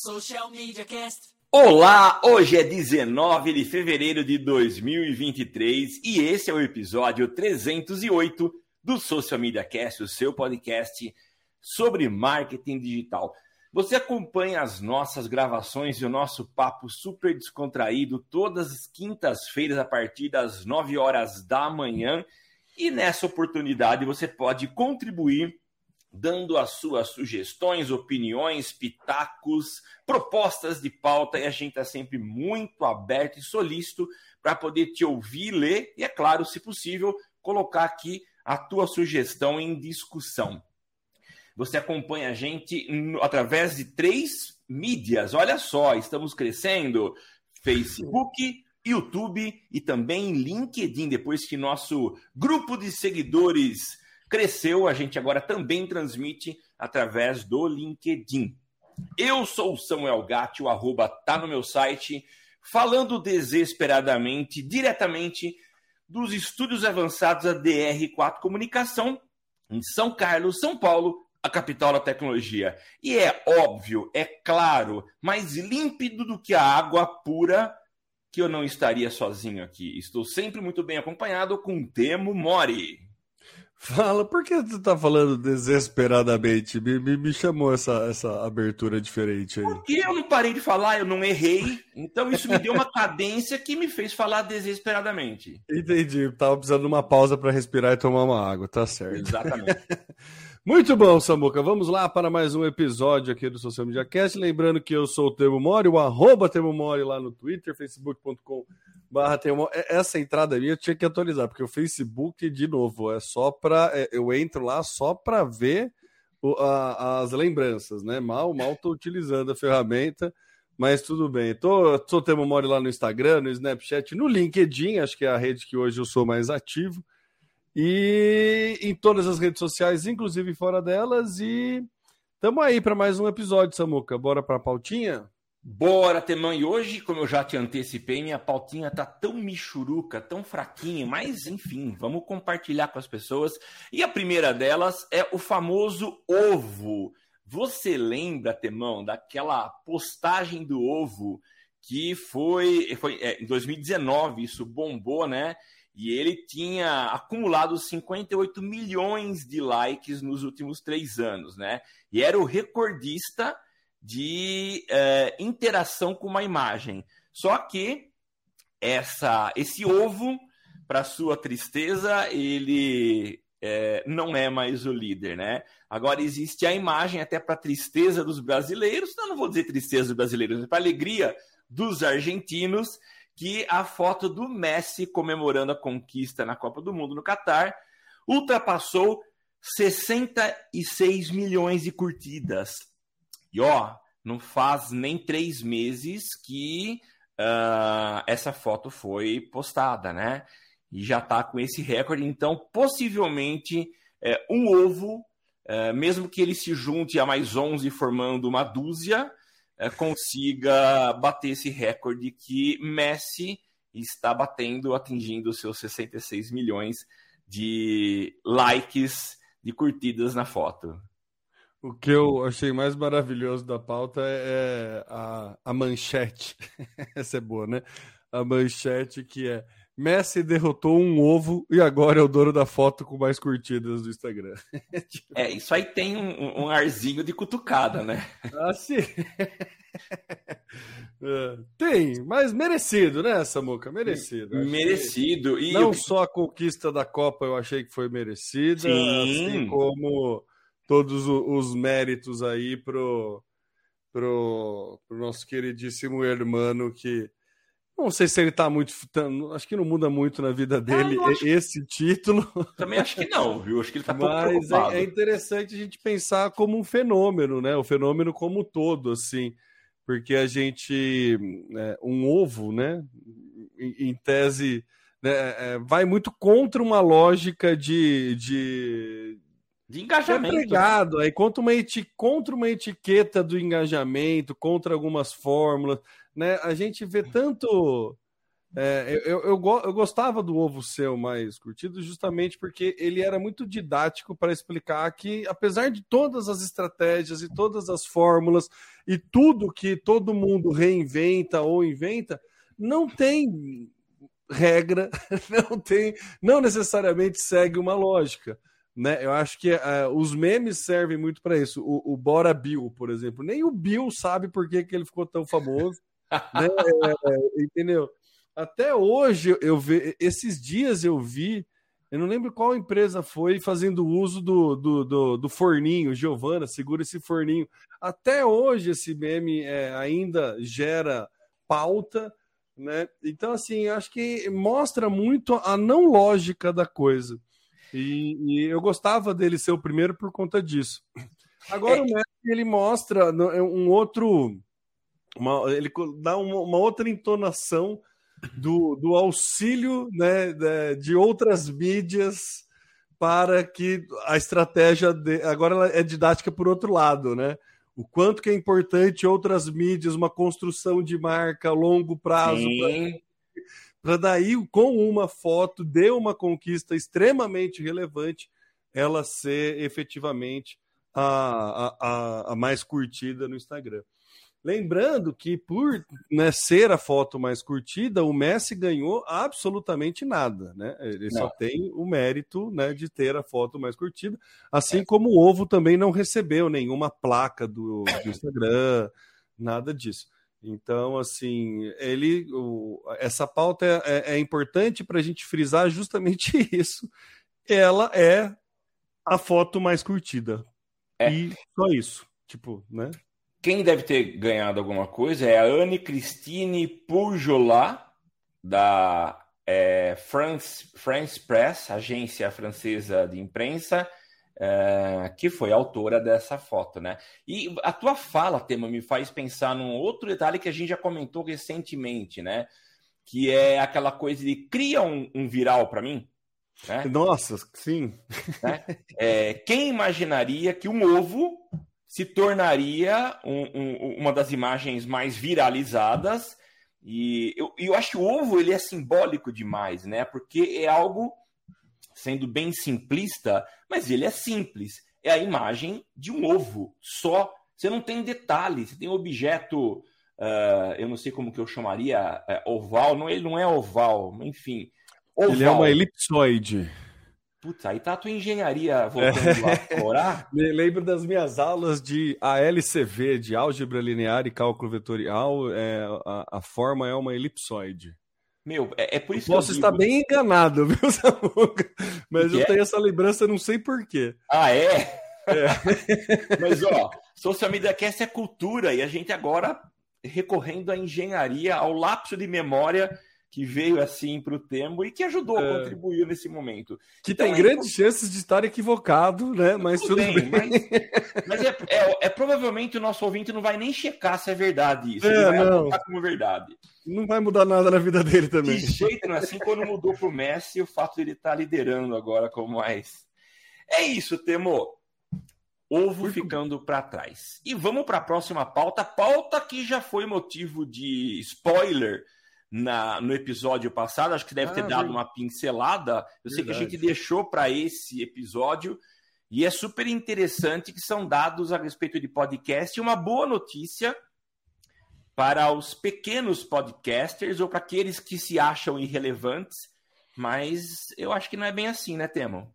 Social Media Cast. Olá, hoje é 19 de fevereiro de 2023 e esse é o episódio 308 do Social Media Cast, o seu podcast sobre marketing digital. Você acompanha as nossas gravações e o nosso papo super descontraído todas as quintas-feiras a partir das 9 horas da manhã. E nessa oportunidade você pode contribuir dando as suas sugestões, opiniões, pitacos, propostas de pauta, e a gente está sempre muito aberto e solícito para poder te ouvir, ler e, é claro, se possível, colocar aqui a tua sugestão em discussão. Você acompanha a gente através de três mídias. Olha só, estamos crescendo: Facebook, YouTube e também LinkedIn. Depois que nosso grupo de seguidores cresceu, a gente agora também transmite através do LinkedIn. Eu sou o Samuel Gatti, o arroba tá no meu site, falando desesperadamente, diretamente dos estúdios avançados da DR4 Comunicação, em São Carlos, São Paulo, a capital da tecnologia. E é óbvio, é claro, mais límpido do que a água pura, que eu não estaria sozinho aqui. Estou sempre muito bem acompanhado com Temo Mori. Fala, por que tu tá falando desesperadamente? Me, me, me, chamou essa, essa abertura diferente aí. Porque eu não parei de falar, eu não errei. Então isso me deu uma cadência que me fez falar desesperadamente. Entendi. Tava precisando de uma pausa para respirar e tomar uma água, tá certo. Exatamente. Muito bom, Samuca. Vamos lá para mais um episódio aqui do Social Media Cast. Lembrando que eu sou o Temo Mori, o arroba Temo Mori lá no Twitter, facebook.com barra Temo Essa entrada minha eu tinha que atualizar, porque o Facebook, de novo, é só para é, Eu entro lá só para ver o, a, as lembranças, né? Mal, mal tô utilizando a ferramenta, mas tudo bem. Tô, tô Temo Mori lá no Instagram, no Snapchat, no LinkedIn, acho que é a rede que hoje eu sou mais ativo e em todas as redes sociais, inclusive fora delas. E estamos aí para mais um episódio, Samuca. Bora para a pautinha? Bora, Temão. E hoje, como eu já te antecipei, minha pautinha tá tão michuruca, tão fraquinha, mas enfim, vamos compartilhar com as pessoas. E a primeira delas é o famoso ovo. Você lembra, Temão, daquela postagem do ovo que foi, foi é, em 2019, isso bombou, né? E ele tinha acumulado 58 milhões de likes nos últimos três anos, né? E era o recordista de é, interação com uma imagem. Só que essa, esse ovo, para sua tristeza, ele é, não é mais o líder, né? Agora existe a imagem até para tristeza dos brasileiros, não, não vou dizer tristeza dos brasileiros, para alegria dos argentinos, que a foto do Messi comemorando a conquista na Copa do Mundo no Catar ultrapassou 66 milhões de curtidas. E ó, não faz nem três meses que uh, essa foto foi postada, né? E já está com esse recorde. Então, possivelmente, é, um ovo, é, mesmo que ele se junte a mais 11 formando uma dúzia, é, consiga bater esse recorde que Messi está batendo, atingindo seus 66 milhões de likes, de curtidas na foto. O que eu achei mais maravilhoso da pauta é, é a, a manchete. Essa é boa, né? A manchete que é Messi derrotou um ovo e agora é o dono da foto com mais curtidas do Instagram. É, isso aí tem um, um arzinho de cutucada, né? Ah, sim. É, tem, mas merecido, né, Samuca? Merecido. Merecido. E não eu... só a conquista da Copa eu achei que foi merecida, sim. assim como todos os méritos aí pro, pro, pro nosso queridíssimo irmão que não sei se ele tá muito. Acho que não muda muito na vida dele ah, esse título. Também acho que não, viu? Acho que ele tá Mas é, é, interessante a gente pensar como um fenômeno, né? O fenômeno como um todo, assim. Porque a gente. É, um ovo, né? Em, em tese. Né, é, vai muito contra uma lógica de, de, de engajamento. É aí contra uma, contra uma etiqueta do engajamento, contra algumas fórmulas né? A gente vê tanto É, eu, eu, eu, gostava do ovo seu mais curtido justamente porque ele era muito didático para explicar que, apesar de todas as estratégias e todas as fórmulas e tudo que todo mundo reinventa ou inventa, não tem regra, não tem, não necessariamente segue uma lógica. Né? Eu acho que uh, os memes servem muito para isso. O, o, Bora Bill, por exemplo, nem o Bill sabe por que, que ele ficou tão famoso. né? é, entendeu? Até hoje eu vi, esses dias eu vi, eu não lembro qual empresa foi fazendo uso do, do, do, do forninho, Giovana, segura esse forninho. Até hoje esse meme é, ainda gera pauta, né? Então, assim, eu acho que mostra muito a não lógica da coisa. E, e, eu gostava dele ser o primeiro por conta disso. Agora é. o Messi ele mostra é um outro, uma, ele dá uma, uma, outra entonação do, do auxílio né, de outras mídias para que a estratégia de, agora ela é didática por outro lado, né? O quanto que é importante outras mídias, uma construção de marca a longo prazo para daí, com uma foto de uma conquista extremamente relevante, ela ser efetivamente a, a, a mais curtida no Instagram. Lembrando que por né, ser a foto mais curtida, o Messi ganhou absolutamente nada, né? Ele não. só tem o mérito né, de ter a foto mais curtida, assim é. como o Ovo também não recebeu nenhuma placa do, do Instagram, nada disso. Então, assim, ele, o, essa pauta é, é, é importante para a gente frisar justamente isso. Ela é a foto mais curtida. É. E só isso. Tipo, né? Quem deve ter ganhado alguma coisa é a Anne Christine Purjolat, da é, France, France Press, agência francesa de imprensa, é, que foi autora dessa foto, né? E a tua fala, Tema, me faz pensar num outro detalhe que a gente já comentou recentemente, né? Que é aquela coisa de cria um, um viral para mim. Né? Nossa, sim. Né? É, quem imaginaria que um ovo se tornaria um, um, uma das imagens mais viralizadas? E eu, eu acho que o ovo ele é simbólico demais, né? Porque é algo sendo bem simplista, mas ele é simples. É a imagem de um ovo só. Você não tem detalhe, você tem um objeto, uh, eu não sei como que eu chamaria, uh, oval. Não, ele não é oval, enfim. Oval. Ele é uma elipsoide. Putz, aí tá a tua engenharia voltando é. lá explorar. Me lembro das minhas aulas de ALCV, de álgebra linear e cálculo vetorial. É, a, a forma é uma elipsoide. Meu, é, é por isso eu que posso estar bem enganado, viu, Samuca? Mas eu é? tenho essa lembrança, não sei porquê. Ah, é? é. Mas, ó, Social Media Cast é cultura e a gente agora recorrendo à engenharia, ao lapso de memória que veio assim para o Tembo e que ajudou, é. contribuiu nesse momento. Que então, tem é grandes chances de estar equivocado, né? Mas tudo, tudo bem. bem. Mas, mas é, é, é, provavelmente o nosso ouvinte não vai nem checar se é verdade isso. É, ele vai não. como verdade. Não vai mudar nada na vida dele também. De jeito, não. Assim quando mudou para o Messi, o fato de ele estar tá liderando agora como mais. É isso, Temo. Ovo Muito ficando para trás. E vamos para a próxima pauta. Pauta que já foi motivo de spoiler na, no episódio passado, acho que deve ah, ter dado uma pincelada. Eu Verdade. sei que a gente deixou para esse episódio e é super interessante que são dados a respeito de podcast. E uma boa notícia para os pequenos podcasters ou para aqueles que se acham irrelevantes, mas eu acho que não é bem assim, né, Temo?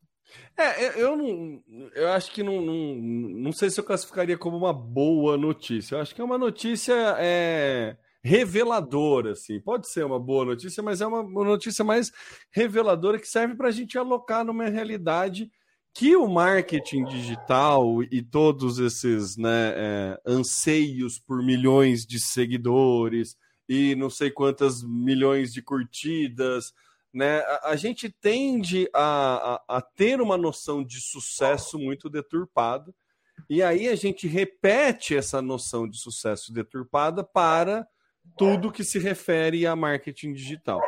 É, eu não. Eu acho que não, não. Não sei se eu classificaria como uma boa notícia. Eu acho que é uma notícia. É reveladora, assim. Pode ser uma boa notícia, mas é uma, notícia mais reveladora que serve para a gente alocar numa realidade que o marketing digital e todos esses né, é, anseios por milhões de seguidores e não sei quantas milhões de curtidas, né, a, a gente tende a, a, a ter uma noção de sucesso muito deturpada. E aí a gente repete essa noção de sucesso deturpada para tudo que se refere a marketing digital.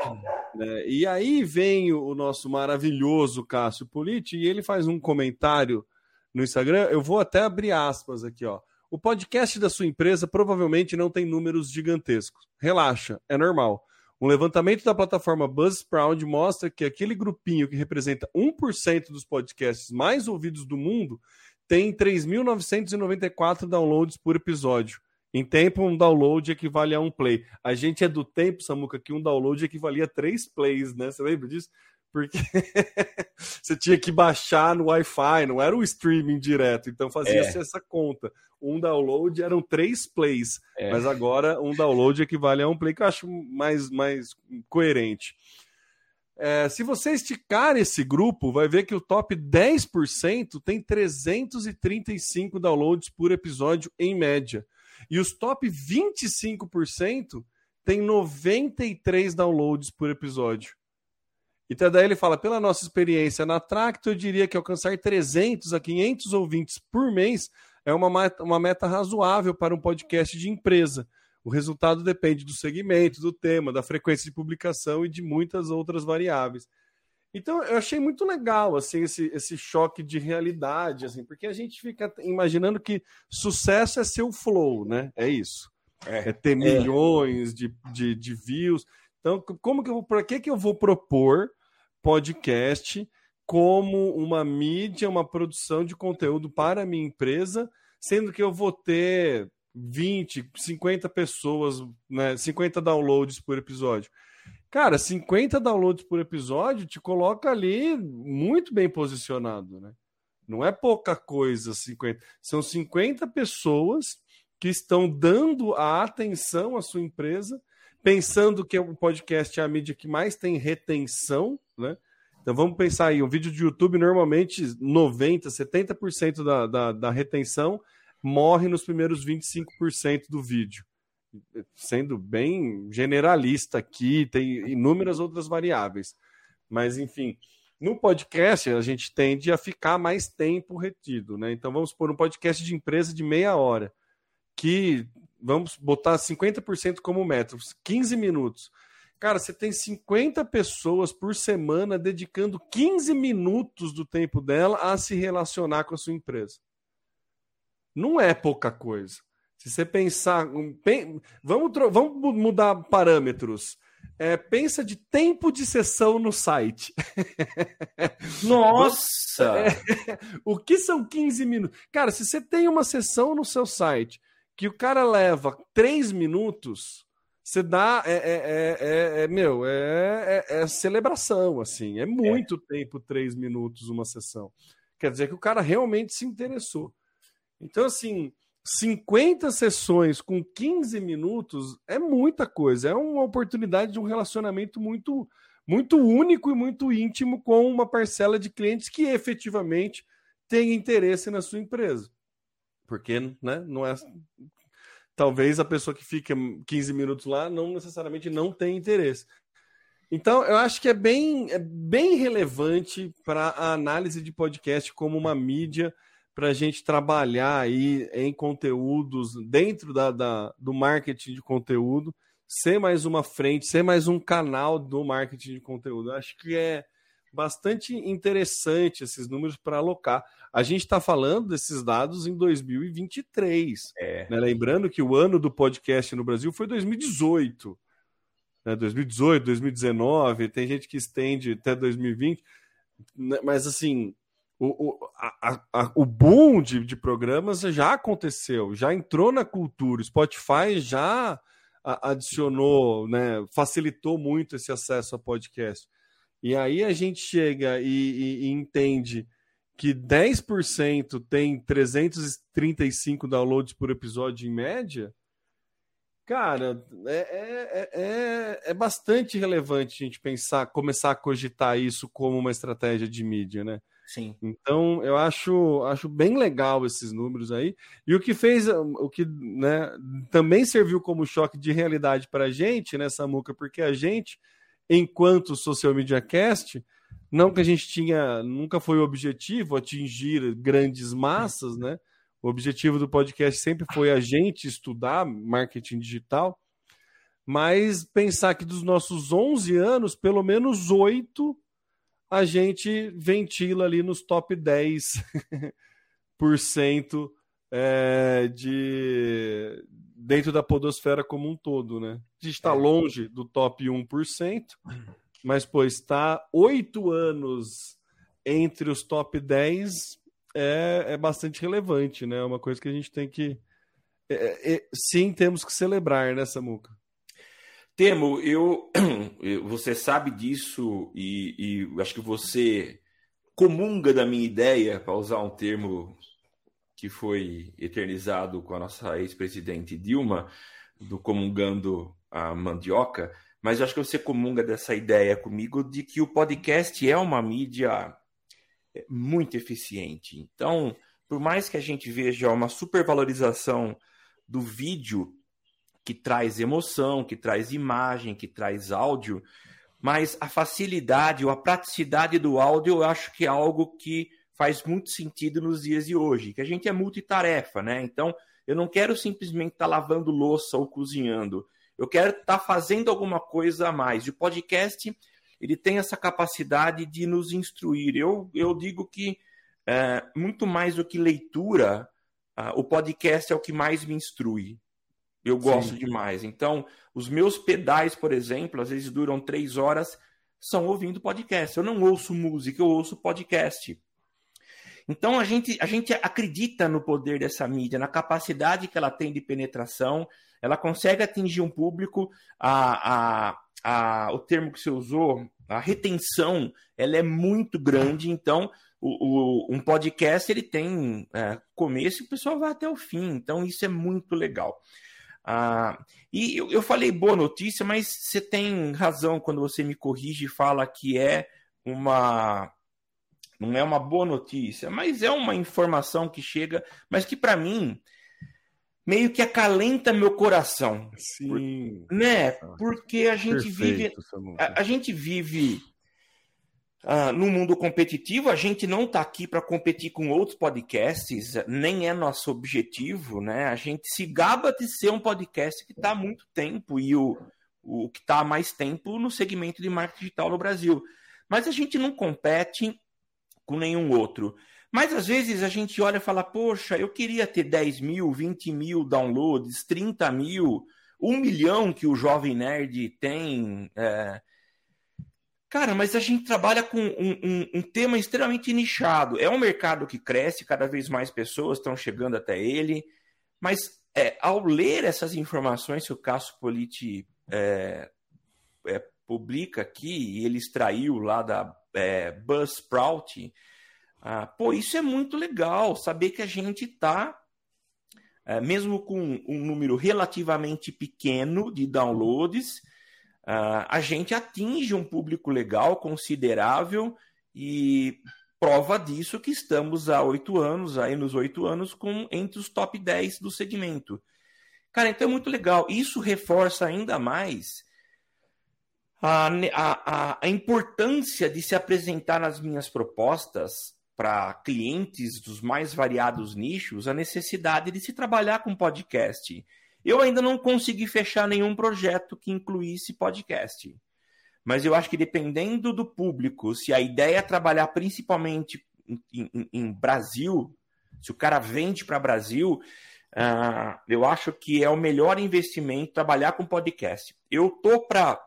Né? E aí vem o nosso maravilhoso Cássio Politi e ele faz um comentário no Instagram. Eu vou até abrir aspas aqui, ó. O podcast da sua empresa provavelmente não tem números gigantescos. Relaxa, é normal. Um levantamento da plataforma Buzzsprout mostra que aquele grupinho que representa 1% dos podcasts mais ouvidos do mundo tem 3.994 downloads por episódio. Em tempo, um download equivale a um play. A gente é do tempo, Samuca, que um download equivalia a três plays, né? Você lembra disso? Porque você tinha que baixar no Wi-Fi, não era o streaming direto, então fazia-se é. essa conta. Um download eram três plays, é. mas agora um download equivale a um play, que eu acho mais, mais coerente. É, se você esticar esse grupo, vai ver que o top 10% tem 335 downloads por episódio em média. E os top 25% tem 93 downloads por episódio. Então daí ele fala, pela nossa experiência na Tracto, eu diria que alcançar 300 a 500 ouvintes por mês é uma uma meta razoável para um podcast de empresa. O resultado depende do segmento, do tema, da frequência de publicação e de muitas outras variáveis. Então eu achei muito legal assim esse, esse choque de realidade, assim, porque a gente fica imaginando que sucesso é ser o flow, né? É isso. É, é ter é. milhões de, de, de, views. Então, como que eu para que, que eu vou propor podcast como uma mídia, uma produção de conteúdo para a minha empresa, sendo que eu vou ter 20, 50 pessoas, né, 50 downloads por episódio. Cara, 50 downloads por episódio te coloca ali muito bem posicionado, né? Não é pouca coisa, 50. São 50 pessoas que estão dando a atenção à sua empresa, pensando que o podcast é a mídia que mais tem retenção, né? Então vamos pensar aí, um vídeo de YouTube, normalmente 90%, 70% da, da, da retenção morre nos primeiros 25% do vídeo sendo bem generalista aqui, tem inúmeras outras variáveis. Mas, enfim, no podcast a gente tende a ficar mais tempo retido, né? Então vamos pôr um podcast de empresa de meia hora, que vamos botar 50% como metro, 15 minutos. Cara, você tem 50 pessoas por semana dedicando 15 minutos do tempo dela a se relacionar com a sua empresa. Não é pouca coisa. Se você pensar. Vamos, vamos mudar parâmetros. É, pensa de tempo de sessão no site. Nossa! É, o que são 15 minutos? Cara, se você tem uma sessão no seu site que o cara leva 3 minutos, você dá. É, é, é, é, é meu, é, é, celebração, assim. É muito tempo, 3 minutos, uma sessão. Quer dizer que o cara realmente se interessou. Então, assim, 50 sessões com 15 minutos é muita coisa. É uma oportunidade de um relacionamento muito, muito único e muito íntimo com uma parcela de clientes que efetivamente tem interesse na sua empresa. Porque né, não é. Talvez a pessoa que fica 15 minutos lá não necessariamente não tem interesse. Então, eu acho que é bem, é bem relevante para a análise de podcast como uma mídia para a gente trabalhar aí em conteúdos dentro da, da, do marketing de conteúdo, ser mais uma frente, ser mais um canal do marketing de conteúdo. Eu acho que é bastante interessante esses números para alocar. A gente está falando desses dados em 2023. É. Né? Lembrando que o ano do podcast no Brasil foi 2018. Né? 2018, 2019, tem gente que estende até 2020. Né? Mas assim, o, o, a, a, o boom de, de programas já aconteceu, já entrou na cultura. O Spotify já adicionou, né, facilitou muito esse acesso a podcast. E aí a gente chega e, e, e entende que 10% tem 335 downloads por episódio em média. Cara, é, é, é, é bastante relevante a gente pensar, começar a cogitar isso como uma estratégia de mídia, né? Sim. Então, eu acho, acho bem legal esses números aí. E o que fez, o que né, também serviu como choque de realidade para a gente, né, Samuca? Porque a gente, enquanto Social Media Cast, não que a gente tinha, nunca foi o objetivo atingir grandes massas, né? O objetivo do podcast sempre foi a gente estudar marketing digital, mas pensar que dos nossos 11 anos, pelo menos oito a gente ventila ali nos top 10% é, de, dentro da podosfera como um todo, né? A gente está é. longe do top 1%, mas, pô, está oito anos entre os top 10 é, é bastante relevante, né? É uma coisa que a gente tem que. É, é, sim, temos que celebrar, né, Samuca? Temo, eu, você sabe disso e, e acho que você comunga da minha ideia, para usar um termo que foi eternizado com a nossa ex-presidente Dilma, do comungando a mandioca, mas acho que você comunga dessa ideia comigo de que o podcast é uma mídia muito eficiente. Então, por mais que a gente veja uma supervalorização do vídeo que traz emoção, que traz imagem, que traz áudio, mas a facilidade ou a praticidade do áudio eu acho que é algo que faz muito sentido nos dias de hoje, que a gente é multitarefa, né? Então, eu não quero simplesmente estar tá lavando louça ou cozinhando. Eu quero estar tá fazendo alguma coisa a mais. E o podcast, ele tem essa capacidade de nos instruir. Eu, eu digo que é, muito mais do que leitura, uh, o podcast é o que mais me instrui. Eu gosto Sim. demais. Então, os meus pedais, por exemplo, às vezes duram três horas, são ouvindo podcast. Eu não ouço música, eu ouço podcast. Então, a gente, a gente acredita no poder dessa mídia, na capacidade que ela tem de penetração. Ela consegue atingir um público. A, a, a, o termo que você usou, a retenção, ela é muito grande. Então, o, o, um podcast ele tem é, começo e o pessoal vai até o fim. Então, isso é muito legal. Ah, e eu, eu, falei boa notícia, mas você tem razão quando você me corrige e fala que é uma. Não é uma boa notícia, mas é uma informação que chega, mas que para mim meio que acalenta meu coração. Sim. Né? Porque a gente Perfeito, vive. A, a gente vive Uh, no mundo competitivo, a gente não está aqui para competir com outros podcasts, nem é nosso objetivo, né? A gente se gaba de ser um podcast que está há muito tempo e o, o que está há mais tempo no segmento de marketing digital no Brasil. Mas a gente não compete com nenhum outro. Mas às vezes a gente olha e fala, poxa, eu queria ter 10 mil, 20 mil downloads, 30 mil, 1 milhão que o Jovem Nerd tem. É Cara, mas a gente trabalha com um, um, um, tema extremamente nichado. É um mercado que cresce, cada vez mais pessoas estão chegando até ele. Mas é, ao ler essas informações que o Cássio Politi é, é, publica aqui, e ele extraiu lá da é, Buzzsprout, ah, pô, isso é muito legal, saber que a gente está, é, mesmo com um número relativamente pequeno de downloads, Uh, a gente atinge um público legal considerável e prova disso que estamos há oito anos, aí nos oito anos, com entre os top 10 do segmento. Cara, então é muito legal. Isso reforça ainda mais a, a, a importância de se apresentar nas minhas propostas para clientes dos mais variados nichos a necessidade de se trabalhar com podcast. Eu ainda não consegui fechar nenhum projeto que incluísse podcast. Mas eu acho que dependendo do público, se a ideia é trabalhar principalmente em, em, em Brasil, se o cara vende para Brasil, uh, eu acho que é o melhor investimento trabalhar com podcast. Eu tô para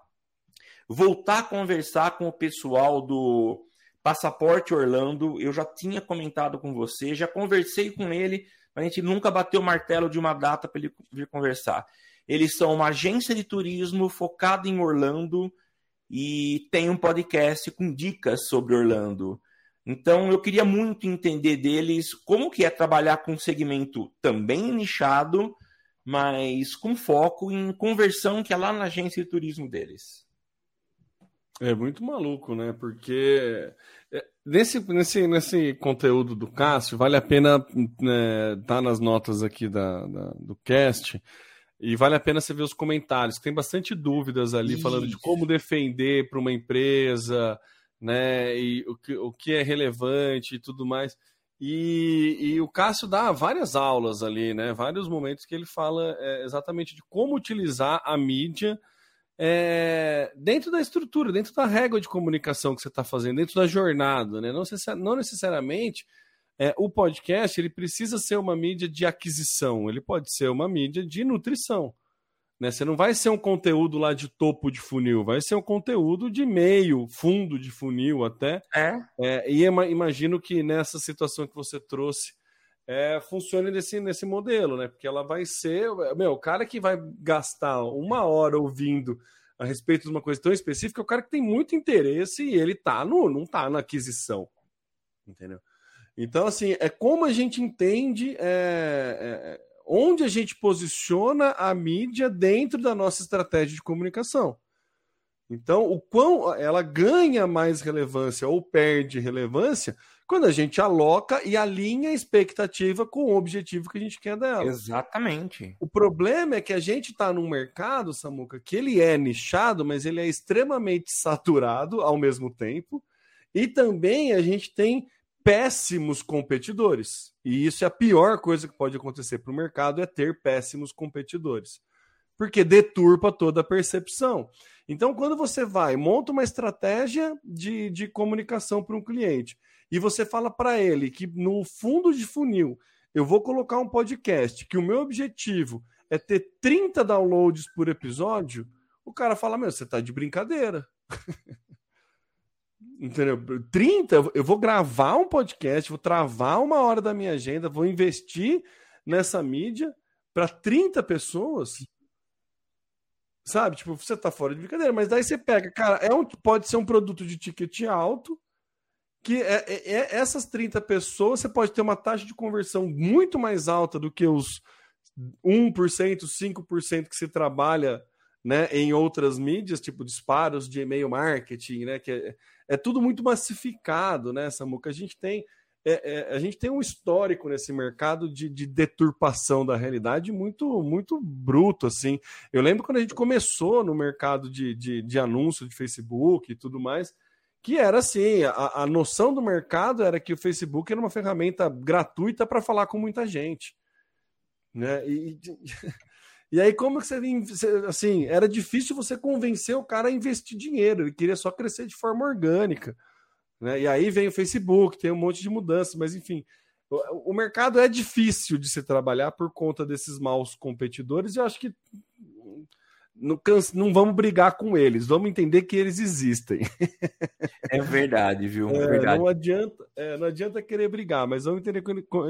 voltar a conversar com o pessoal do Passaporte Orlando. Eu já tinha comentado com você, já conversei com ele a gente nunca bateu o martelo de uma data para ele vir conversar. Eles são uma agência de turismo focada em Orlando e tem um podcast com dicas sobre Orlando. Então eu queria muito entender deles como que é trabalhar com um segmento também nichado, mas com foco em conversão que é lá na agência de turismo deles. É muito maluco, né? Porque nesse, nesse, nesse conteúdo do Cássio, vale a pena né, tá nas notas aqui da, da, do cast e vale a pena você ver os comentários. Tem bastante dúvidas ali Isso. falando de como defender para uma empresa, né? E o que, o que é relevante e tudo mais. E, e, o Cássio dá várias aulas ali, né? Vários momentos que ele fala é, exatamente de como utilizar a mídia é, dentro da estrutura, dentro da régua de comunicação que você está fazendo, dentro da jornada, né? Não, não necessariamente é, o podcast ele precisa ser uma mídia de aquisição, ele pode ser uma mídia de nutrição. Né? Você não vai ser um conteúdo lá de topo de funil, vai ser um conteúdo de meio, fundo de funil até. É. é e imagino que nessa situação que você trouxe, é, funcione nesse, nesse modelo, né? Porque ela vai ser. Meu, o cara que vai gastar uma hora ouvindo a respeito de uma coisa tão específica é o cara que tem muito interesse e ele tá no, não tá na aquisição. Entendeu? Então, assim, é como a gente entende é, é, onde a gente posiciona a mídia dentro da nossa estratégia de comunicação. Então, o quão ela ganha mais relevância ou perde relevância quando a gente aloca e alinha a expectativa com o objetivo que a gente quer dela. Exatamente. O problema é que a gente está num mercado, Samuca, que ele é nichado, mas ele é extremamente saturado ao mesmo tempo. E também a gente tem péssimos competidores. E isso é a pior coisa que pode acontecer para o mercado, é ter péssimos competidores. Porque deturpa toda a percepção. Então, quando você vai, monta uma estratégia de, de comunicação para um cliente e você fala para ele que no fundo de funil eu vou colocar um podcast que o meu objetivo é ter 30 downloads por episódio, o cara fala: Meu, você tá de brincadeira. Entendeu? 30, eu vou gravar um podcast, vou travar uma hora da minha agenda, vou investir nessa mídia para 30 pessoas. Sabe? Tipo, você tá fora de brincadeira, mas daí você pega, cara, é um, pode ser um produto de ticket alto, que é, é, é, essas 30 pessoas você pode ter uma taxa de conversão muito mais alta do que os 1%, 5% que se trabalha né, em outras mídias, tipo disparos de e-mail marketing, né? Que é, é tudo muito massificado, né, Samuca? A gente tem. É, é, a gente tem um histórico nesse mercado de, de, deturpação da realidade muito muito bruto assim. Eu lembro quando a gente começou no mercado de, de, de anúncio de Facebook e tudo mais, que era assim, a, a noção do mercado era que o Facebook era uma ferramenta gratuita para falar com muita gente. Né? E, e aí, como que você, assim, era difícil você convencer o cara a investir dinheiro, ele queria só crescer de forma orgânica. Né? E aí vem o Facebook, tem um monte de mudanças, mas enfim, o, o mercado é difícil de se trabalhar por conta desses maus competidores, e eu acho que não, não vamos brigar com eles, vamos entender que eles existem. É verdade, viu? É, verdade. Não, adianta, é, não adianta querer brigar, mas vamos entender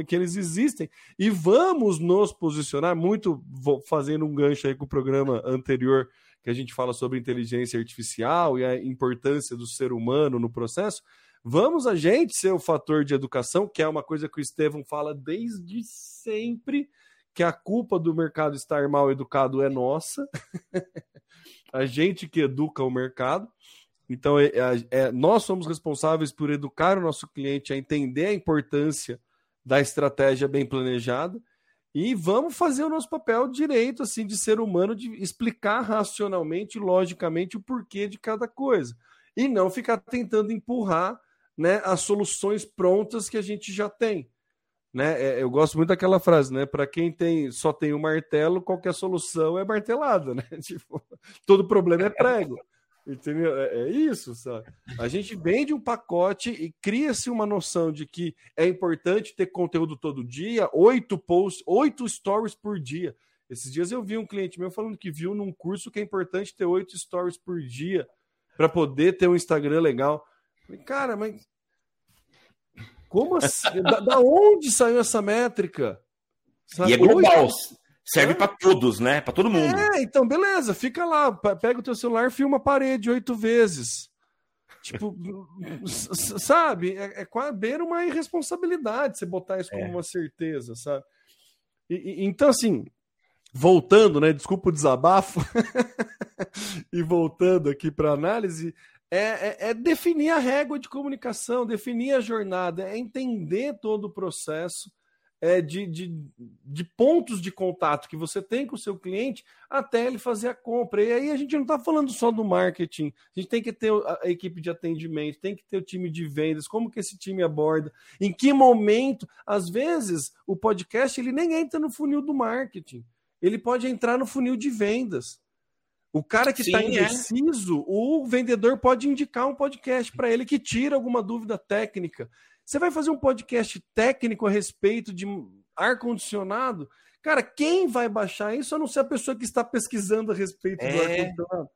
que eles existem e vamos nos posicionar muito, fazendo um gancho aí com o programa anterior que a gente fala sobre inteligência artificial e a importância do ser humano no processo. Vamos a gente ser o fator de educação, que é uma coisa que o Estevão fala desde sempre que a culpa do mercado estar mal educado é nossa, a gente que educa o mercado. Então, é, é, é, nós somos responsáveis por educar o nosso cliente a entender a importância da estratégia bem planejada. E vamos fazer o nosso papel direito, assim, de ser humano, de explicar racionalmente, logicamente, o porquê de cada coisa. E não ficar tentando empurrar né, as soluções prontas que a gente já tem né? É, eu gosto muito daquela frase, né? Para quem tem só tem um martelo, qualquer solução é martelada, né? Tipo, todo problema é prego. Entendeu? É, é, isso, sabe? A gente vende um pacote e cria-se uma noção de que é importante ter conteúdo todo dia, oito posts, oito stories por dia. Esses dias eu vi um cliente meu falando que viu num curso que é importante ter oito stories por dia para poder ter um Instagram legal. Falei, cara, mas como assim? da, da, onde saiu essa métrica? Sabe? E é global. Hoje... Serve é. para todos, né? Para todo mundo. É, então beleza, fica lá, pega o teu celular, filma a parede oito vezes. Tipo, sabe? É, é quase beira uma irresponsabilidade você botar isso como é. uma certeza, sabe? E, e, então, assim, voltando, né? Desculpa o desabafo. e voltando aqui para análise, é, é, é, definir a régua de comunicação, definir a jornada, é entender todo o processo é, de, de, de, pontos de contato que você tem com o seu cliente até ele fazer a compra. E aí a gente não está falando só do marketing, a gente tem que ter a, equipe de atendimento, tem que ter o time de vendas, como que esse time aborda, em que momento. Às vezes, o podcast ele nem entra no funil do marketing, ele pode entrar no funil de vendas. O cara que está é. indeciso, é. o vendedor pode indicar um podcast para ele que tira alguma dúvida técnica. Você vai fazer um podcast técnico a respeito de ar-condicionado? Cara, quem vai baixar isso a não ser a pessoa que está pesquisando a respeito é... do ar-condicionado?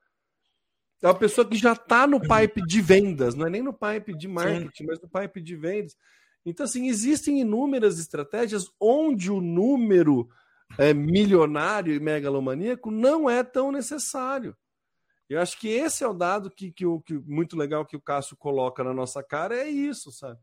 É uma pessoa que já está no pipe de vendas, não é nem no pipe de marketing, Sim. mas no pipe de vendas. Então, assim, existem inúmeras estratégias onde o número é, milionário e megalomaníaco não é tão necessário. Eu acho que esse é o dado que, que, que muito legal que o Cássio coloca na nossa cara, é isso, sabe?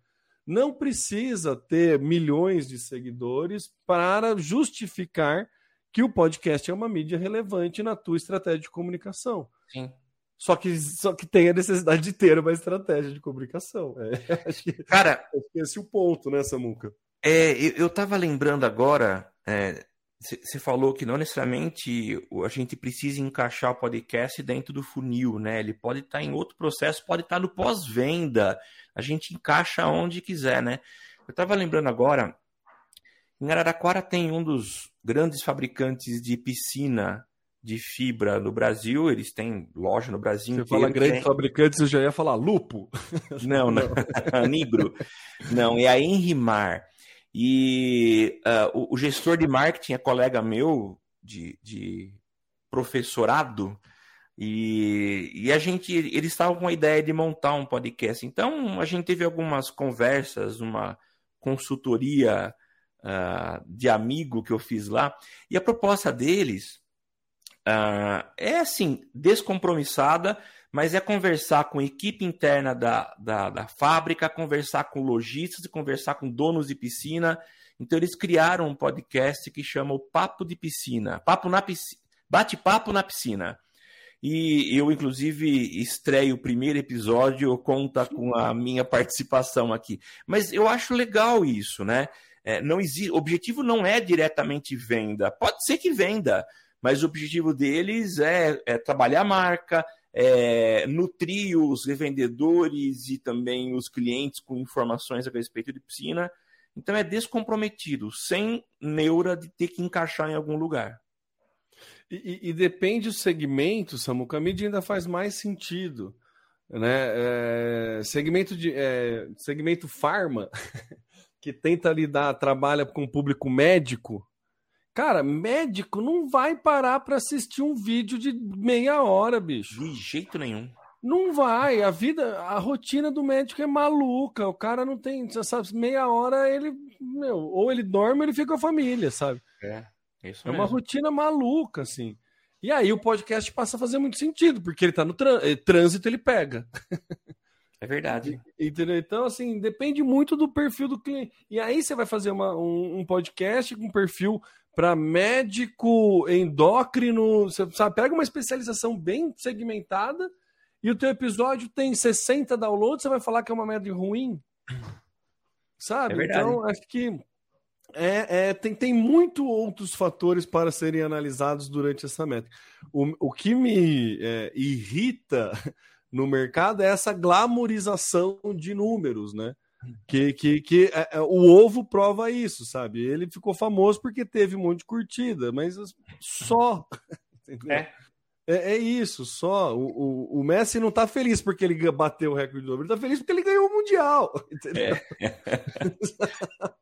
Não precisa ter milhões de seguidores para justificar que o podcast é uma mídia relevante na tua estratégia de comunicação. Sim. Só que, só que tem a necessidade de ter uma estratégia de comunicação. É, acho que, Cara, esse é o ponto, né, Samuca? É, eu estava lembrando agora, você falou que não necessariamente a gente precisa encaixar o podcast dentro do funil, né? Ele pode estar tá em outro processo, pode estar tá no pós-venda. A gente encaixa onde quiser, né? Eu estava lembrando agora, em Araraquara tem um dos grandes fabricantes de piscina de fibra no Brasil, eles têm loja no Brasil Você inteiro. fala grandes tem... fabricantes, eu já ia falar Lupo. Não, não. Nigro. Não, é a Enrimar. E uh, o, o, gestor de marketing é colega meu de, de professorado, e, e, a gente, eles estavam com a ideia de montar um podcast. Então, a gente teve algumas conversas, uma consultoria uh, de amigo que eu fiz lá, e a proposta deles Uh, é assim, descompromissada, mas é conversar com a equipe interna da, da, da fábrica, conversar com lojistas, conversar com donos de piscina. Então eles criaram um podcast que chama o Papo de Piscina, Papo na piscina, Bate-papo na piscina. E eu, inclusive, estreio o primeiro episódio, conta com a minha participação aqui. Mas eu acho legal isso, né? É, não existe, o objetivo não é diretamente venda. Pode ser que venda, mas o objetivo deles é, é trabalhar a marca, é, nutrir os revendedores e também os clientes com informações a respeito de piscina. Então é descomprometido, sem neura de ter que encaixar em algum lugar. E, e, e depende do segmento, Samuca, a mídia ainda faz mais sentido. Né? É, segmento de é, segmento farma, que tenta lidar, trabalha com o público médico, Cara, médico não vai parar para assistir um vídeo de meia hora, bicho. De jeito nenhum. Não vai. A vida, a rotina do médico é maluca. O cara não tem, sabe, meia hora ele, meu, ou ele dorme ou ele fica com a família, sabe? É. Isso é mesmo. uma rotina maluca, assim. E aí o podcast passa a fazer muito sentido, porque ele tá no eh, trânsito, ele pega. É verdade. Entendeu? Então, assim, depende muito do perfil do cliente. E aí você vai fazer uma, um, um podcast com perfil para médico endócrino, você sabe, pega uma especialização bem segmentada e o teu episódio tem 60 downloads, você vai falar que é uma média ruim? Sabe? É então, acho que é, é, tem, tem muito outros fatores para serem analisados durante essa métrica. O, o que me é, irrita no mercado é essa glamorização de números, né? Que, que, que é, é, o ovo prova isso, sabe? Ele ficou famoso porque teve um monte de curtida, mas só. É. É, é, isso, só. O, o, o, Messi não tá feliz porque ele bateu o recorde do ele tá feliz porque ele ganhou o Mundial. Entendeu?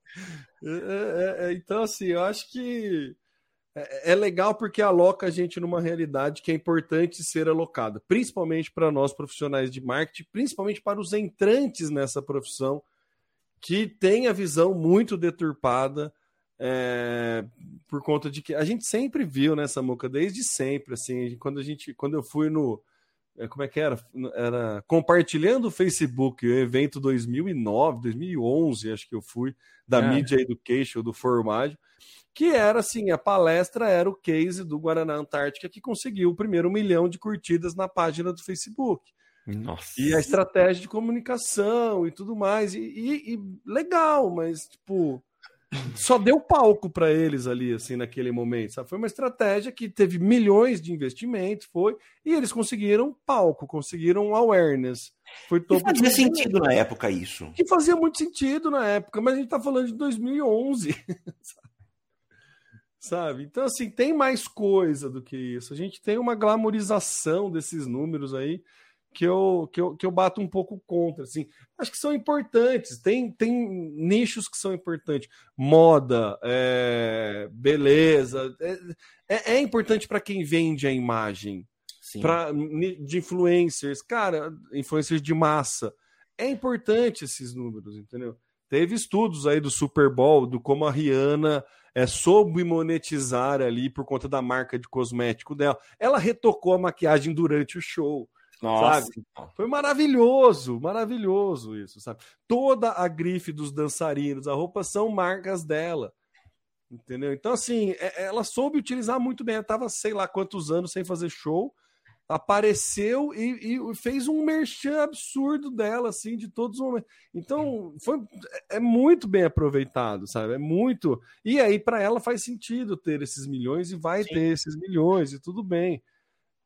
É. É, é. então, assim, eu acho que é, legal porque aloca a gente numa realidade que é importante ser alocada, principalmente para nós profissionais de marketing, principalmente para os entrantes nessa profissão que tem a visão muito deturpada é, por conta de que a gente sempre viu nessa né, moca desde sempre assim quando a gente quando eu fui no é, como é que era era compartilhando o Facebook o evento 2009 2011 acho que eu fui da é. Media Education do Formádio que era assim, a palestra era o case do Guaraná Antártica que conseguiu o primeiro milhão de curtidas na página do Facebook. Nossa. E a estratégia de comunicação e tudo mais. E, e, e legal, mas, tipo, só deu palco para eles ali, assim, naquele momento. Sabe? Foi uma estratégia que teve milhões de investimentos, foi, e eles conseguiram palco, conseguiram awareness. Foi todo que fazia sentido na época isso. Que fazia muito sentido na época, mas a gente tá falando de 2011. sabe? Então, assim, tem mais coisa do que isso. A gente tem uma glamorização desses números aí que eu, que eu, que eu bato um pouco contra. Assim. Acho que são importantes, tem, tem nichos que são importantes. Moda, é, beleza. É, é, é importante para quem vende a imagem. Pra, de influencers, cara, influencers de massa. É importante esses números, entendeu? Teve estudos aí do Super Bowl, do como a Rihanna é, soube monetizar ali por conta da marca de cosmético dela. Ela retocou a maquiagem durante o show. Nossa. Sabe? Foi maravilhoso, maravilhoso isso, sabe? Toda a grife dos dançarinos, a roupa são marcas dela. Entendeu? Então, assim, é, ela soube utilizar muito bem. Ela tava, sei lá quantos anos sem fazer show, apareceu e, e fez um merchan absurdo dela, assim, de todos os momentos. Então, foi, é muito bem aproveitado, sabe? É muito. E aí, para ela, faz sentido ter esses milhões e vai Sim. ter esses milhões, e tudo bem.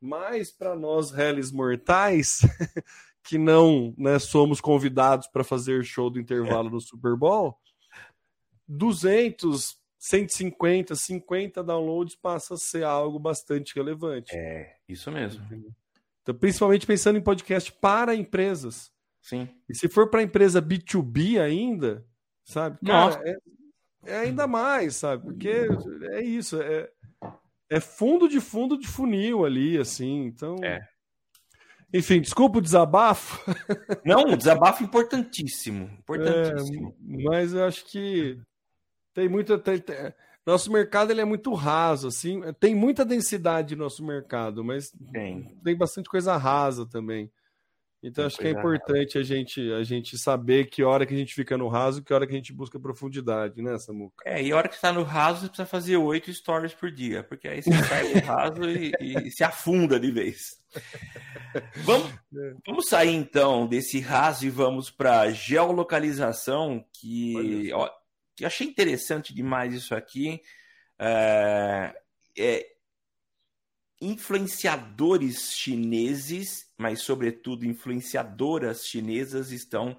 Mas para nós réis mortais que não né, somos convidados para fazer show do intervalo no Super Bowl, 200, 150, 50 downloads passa a ser algo bastante relevante. É, isso mesmo. Então, principalmente pensando em podcast para empresas. Sim. E se for para empresa B2B ainda, sabe? Cara, é, é, ainda mais, sabe? Porque é isso, é, é fundo de fundo de funil ali, assim. Então. É. Enfim, desculpa o desabafo. Não, um desabafo importantíssimo. Importantíssimo. É, mas eu acho que tem muita. Tem, tem, nosso mercado ele é muito raso, assim. Tem muita densidade no nosso mercado, mas tem, tem bastante coisa rasa também. Então acho que é importante a gente, a gente saber que hora que a gente fica no raso, que hora que a gente busca profundidade, né, Samuca? É, e a hora que está no raso, você precisa fazer oito stories por dia, porque aí você sai do raso e, e, se afunda de vez. Vamos, é. vamos sair então desse raso e vamos para geolocalização, que, ó, que achei interessante demais isso aqui. É, é, influenciadores chineses, mas sobretudo influenciadoras chinesas, estão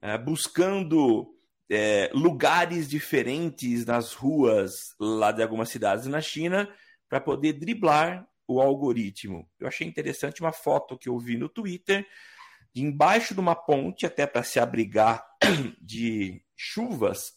é, buscando é, lugares diferentes nas ruas lá de algumas cidades na China para poder driblar o algoritmo. Eu achei interessante uma foto que eu vi no Twitter, de embaixo de uma ponte, até para se abrigar de chuvas,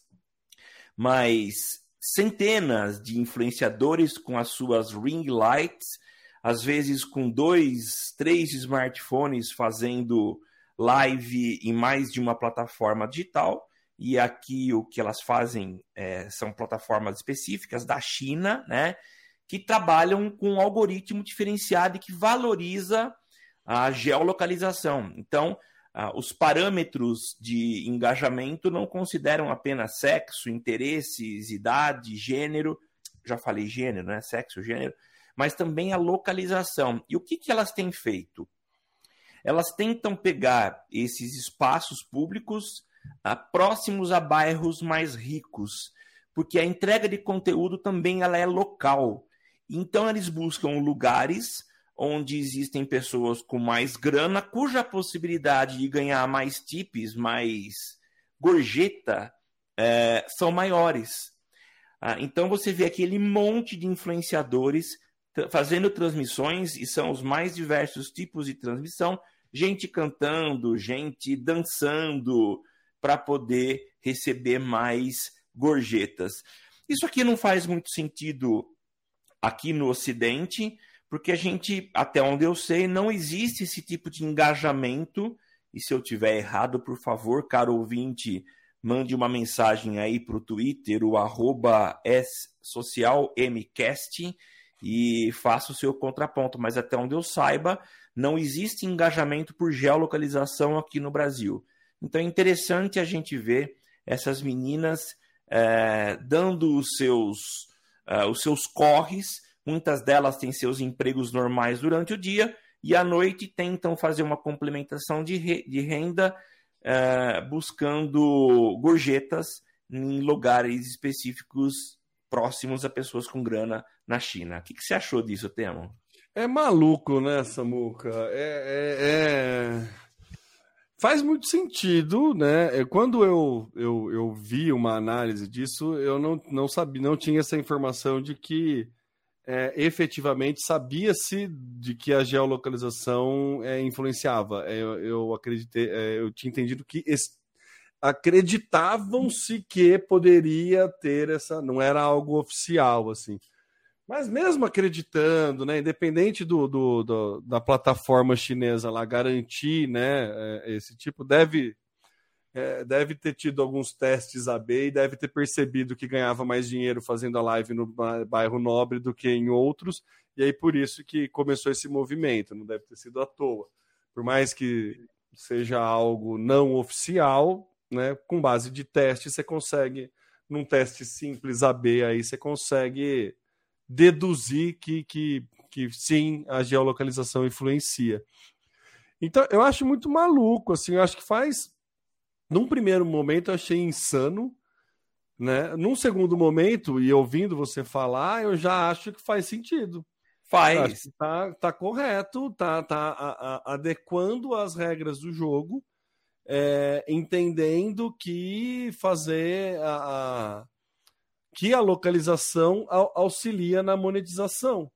mas centenas de influenciadores com as suas ring lights, às vezes com dois, três smartphones fazendo live em mais de uma plataforma digital. E aqui o que elas fazem é, são plataformas específicas da China, né? Que trabalham com um algoritmo diferenciado e que valoriza a geolocalização. Então, ah, os parâmetros de engajamento não consideram apenas sexo, interesses, idade, gênero, já falei gênero, né? Sexo, gênero, mas também a localização. E o que, que elas têm feito? Elas tentam pegar esses espaços públicos ah, próximos a bairros mais ricos, porque a entrega de conteúdo também ela é local. Então eles buscam lugares onde existem pessoas com mais grana, cuja possibilidade de ganhar mais tips, mais gorjeta, é, são maiores. Ah, então você vê aquele monte de influenciadores fazendo transmissões, e são os mais diversos tipos de transmissão, gente cantando, gente dançando, para poder receber mais gorjetas. Isso aqui não faz muito sentido aqui no Ocidente, porque a gente, até onde eu sei, não existe esse tipo de engajamento. E se eu tiver errado, por favor, caro ouvinte, mande uma mensagem aí para o Twitter, o arroba socialmcast, e faça o seu contraponto. Mas até onde eu saiba, não existe engajamento por geolocalização aqui no Brasil. Então é interessante a gente ver essas meninas é, dando os seus, uh, os seus corres Muitas delas têm seus empregos normais durante o dia e à noite tentam fazer uma complementação de, re de renda uh, buscando gorjetas em lugares específicos próximos a pessoas com grana na China. O que, que você achou disso, Temo? É maluco, né, Samuca? É, é, é, Faz muito sentido, né? Quando eu, eu, eu vi uma análise disso, eu não, não sabia, não tinha essa informação de que é, efetivamente sabia-se de que a geolocalização é, influenciava. É, eu, eu acreditei, é, eu tinha entendido que acreditavam-se que poderia ter essa, não era algo oficial assim. Mas mesmo acreditando, né, independente do, do, do, da plataforma chinesa lá garantir, né, é, esse tipo deve é, deve ter tido alguns testes AB e deve ter percebido que ganhava mais dinheiro fazendo a live no bairro Nobre do que em outros, e aí por isso que começou esse movimento, não deve ter sido à toa. Por mais que seja algo não oficial, né, com base de teste, você consegue, num teste simples AB, aí você consegue deduzir que, que, que sim, a geolocalização influencia. Então, eu acho muito maluco, assim, eu acho que faz. Num primeiro momento, eu achei insano, né? Num segundo momento, e ouvindo você falar, eu já acho que faz sentido. Faz. Tá, tá correto, tá, tá a, a, adequando as regras do jogo, é, entendendo que fazer a, a que a localização auxilia na monetização.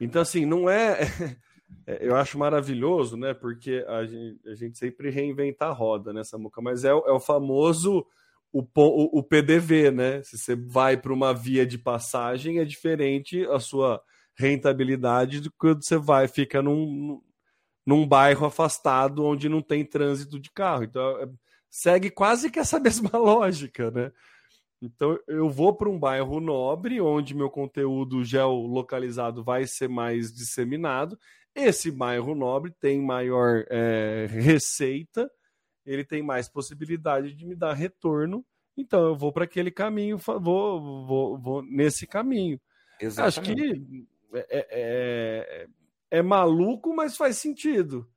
Então, assim, não é. é eu acho maravilhoso, né? Porque a gente, a gente sempre reinventa a roda nessa muca, mas é, é o famoso o, o, o, PDV, né? Se você vai para uma via de passagem, é diferente a sua rentabilidade do que quando você vai, fica num, num bairro afastado onde não tem trânsito de carro. Então, é, segue quase que essa mesma lógica, né? Então eu vou para um bairro nobre, onde meu conteúdo geolocalizado vai ser mais disseminado. Esse bairro nobre tem maior é, receita, ele tem mais possibilidade de me dar retorno. Então eu vou para aquele caminho, vou, vou, vou nesse caminho. Exatamente. Acho que é, é, é, é maluco, mas faz sentido.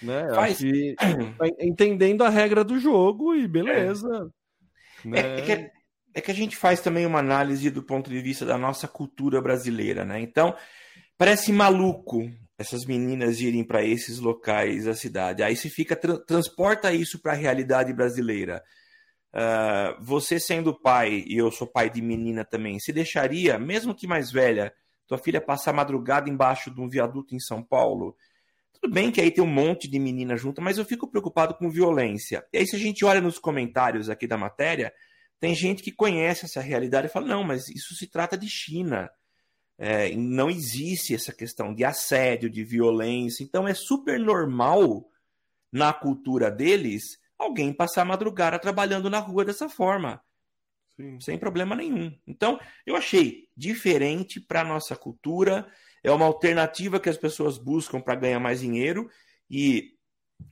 Né? Faz. Que, entendendo a regra do jogo e beleza. É. Né? É, é é que a gente faz também uma análise do ponto de vista da nossa cultura brasileira, né? Então, parece maluco essas meninas irem para esses locais da cidade. Aí se fica tra transporta isso para a realidade brasileira. Uh, você sendo pai e eu sou pai de menina também, se deixaria, mesmo que mais velha, tua filha passar madrugada embaixo de um viaduto em São Paulo? Tudo bem que aí tem um monte de menina junto, mas eu fico preocupado com violência. E aí se a gente olha nos comentários aqui da matéria, tem gente que conhece essa realidade e fala: não, mas isso se trata de China. É, não existe essa questão de assédio, de violência. Então é super normal na cultura deles alguém passar a madrugada trabalhando na rua dessa forma. Sim. Sem problema nenhum. Então, eu achei diferente para a nossa cultura. É uma alternativa que as pessoas buscam para ganhar mais dinheiro. E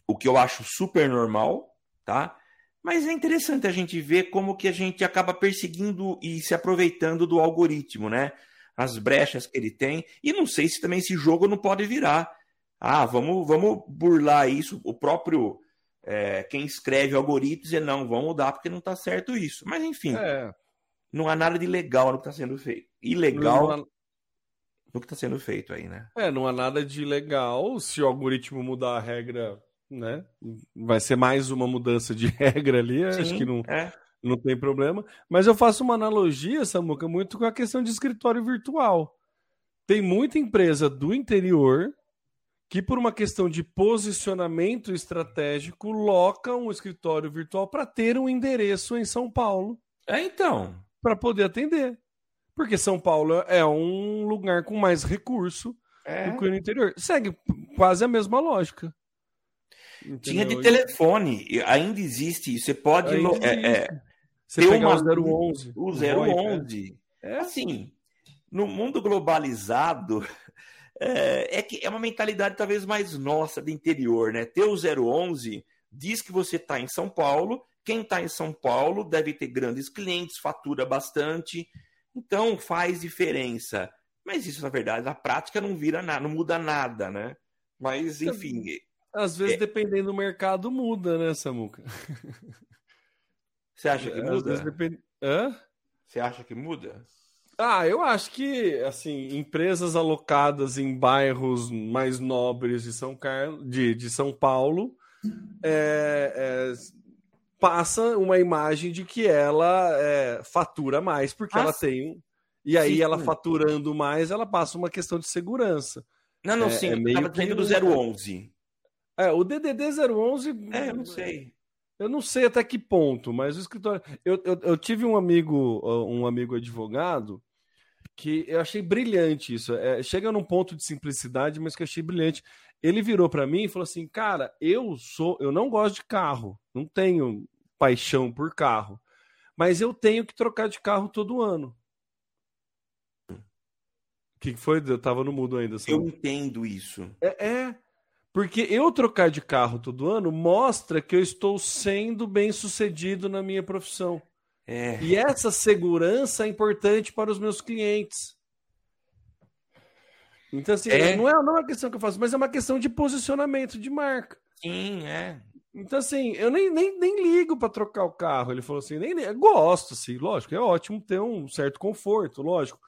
o que eu acho super normal, tá? Mas é interessante a gente ver como que a gente acaba perseguindo e se aproveitando do algoritmo, né? As brechas que ele tem. E não sei se também esse jogo não pode virar. Ah, vamos, vamos burlar isso. O próprio é, quem escreve o algoritmo dizer não, vamos mudar porque não está certo isso. Mas enfim, é. não há nada de legal no que está sendo feito. Ilegal há... no que está sendo feito aí, né? É, não há nada de legal se o algoritmo mudar a regra né? Vai ser mais uma mudança de regra ali, Sim, acho que não, é. Não tem problema. Mas eu faço uma analogia, Samuca, muito com a questão de escritório virtual. Tem muita empresa do interior que, por uma questão de posicionamento estratégico, loca um escritório virtual para ter um endereço em São Paulo. É, então. Para poder atender. Porque São Paulo é um lugar com mais recurso é. do que o interior. Segue quase a mesma lógica. Entendeu? Tinha de telefone, ainda existe isso. Você pode. É, é, Você ter uma, o 011. O 011. É assim, no mundo globalizado, é, é, que é uma mentalidade talvez mais nossa do interior, né? Ter o 011 diz que você está em São Paulo. Quem está em São Paulo deve ter grandes clientes, fatura bastante, então faz diferença. Mas isso, na verdade, na prática não vira nada, não muda nada, né? Mas, enfim, às vezes, é... dependendo do mercado, muda, né, Samuca? Você acha que muda? Depend... Hã? Você acha que muda? Ah, eu acho que, assim, empresas alocadas em bairros mais nobres de São, Carlos, de, de São Paulo é, é, passa uma imagem de que ela é, fatura mais, porque ah, ela tem E aí sim, ela faturando mais, ela passa uma questão de segurança. Não, não, é, sim, é meio tava dizendo do 011. É, o DDD 011... É, eu não sei. Eu não sei até que ponto, mas o escritório... Eu, eu, eu tive um amigo, um amigo advogado que eu achei brilhante isso. É, chega num ponto de simplicidade, mas que eu achei brilhante. Ele virou para mim e falou assim: "Cara, eu sou, eu não gosto de carro, não tenho paixão por carro, mas eu tenho que trocar de carro todo ano." O que foi? Eu tava no mudo ainda. Eu entendo isso. É, é, porque eu trocar de carro todo ano mostra que eu estou sendo bem sucedido na minha profissão. É. E essa segurança é importante para os meus clientes. Então, assim, é. Não, é, não é uma questão que eu faço, mas é uma questão de posicionamento de marca. Sim, é. Então, assim, eu nem, nem, nem ligo para trocar o carro. Ele falou assim, nem, nem gosto, assim, lógico, é ótimo ter um certo conforto, lógico.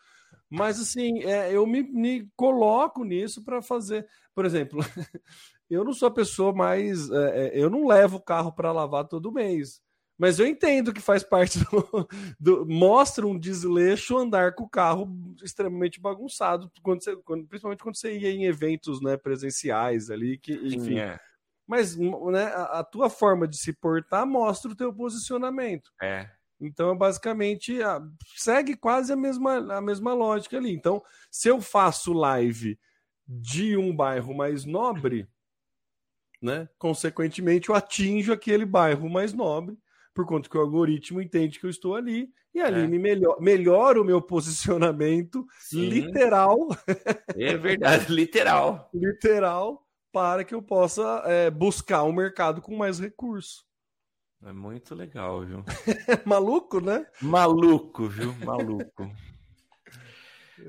Mas, assim, é, eu me, me coloco nisso para fazer. Por exemplo, eu não sou a pessoa mais. É, é eu não levo o carro para lavar todo mês. Mas eu entendo que faz parte do, do, Mostra um desleixo andar com o carro extremamente bagunçado, quando você, quando, principalmente quando você ia em eventos né, presenciais ali, que, enfim. Sim, é. Mas né, a, a, tua forma de se portar mostra o teu posicionamento. É. Então, basicamente, a, segue quase a mesma, a mesma lógica ali. Então, se eu faço live de um bairro mais nobre, né? Consequentemente, eu atinjo aquele bairro mais nobre, por conta que o algoritmo entende que eu estou ali, e ali é. me melhor, melhora o meu posicionamento Sim. literal. É verdade, literal. literal, para que eu possa é, buscar um mercado com mais recursos. É muito legal, viu? Maluco, né? Maluco, viu? Maluco.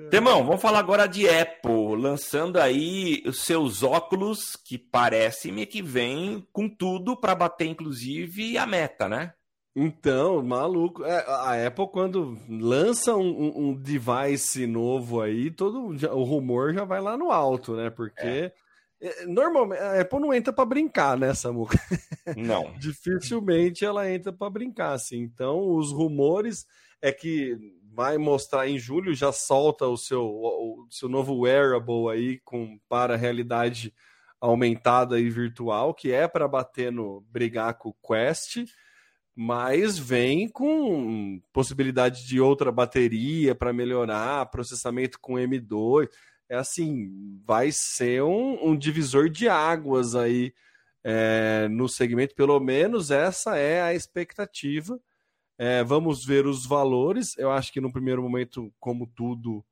Temão, vamos falar agora de Apple, lançando aí os seus óculos, que parece-me que vem com tudo para bater, inclusive, a meta, né? Então, maluco. É, a Apple, quando lança um, um, device novo aí, todo o rumor já vai lá no alto, né? Porque. É. é normalmente, a Apple não entra para brincar, né, Samuca? Não. Dificilmente ela entra para brincar, assim. Então, os rumores é que vai mostrar em julho, já solta o seu, o seu novo wearable aí com, para realidade aumentada e virtual, que é para bater no brigar com o Quest mas vem com possibilidade de outra bateria para melhorar, processamento com M2. É assim, vai ser um, um divisor de águas aí é, no segmento, pelo menos essa é a expectativa. É, vamos ver os valores. Eu acho que no primeiro momento, como tudo,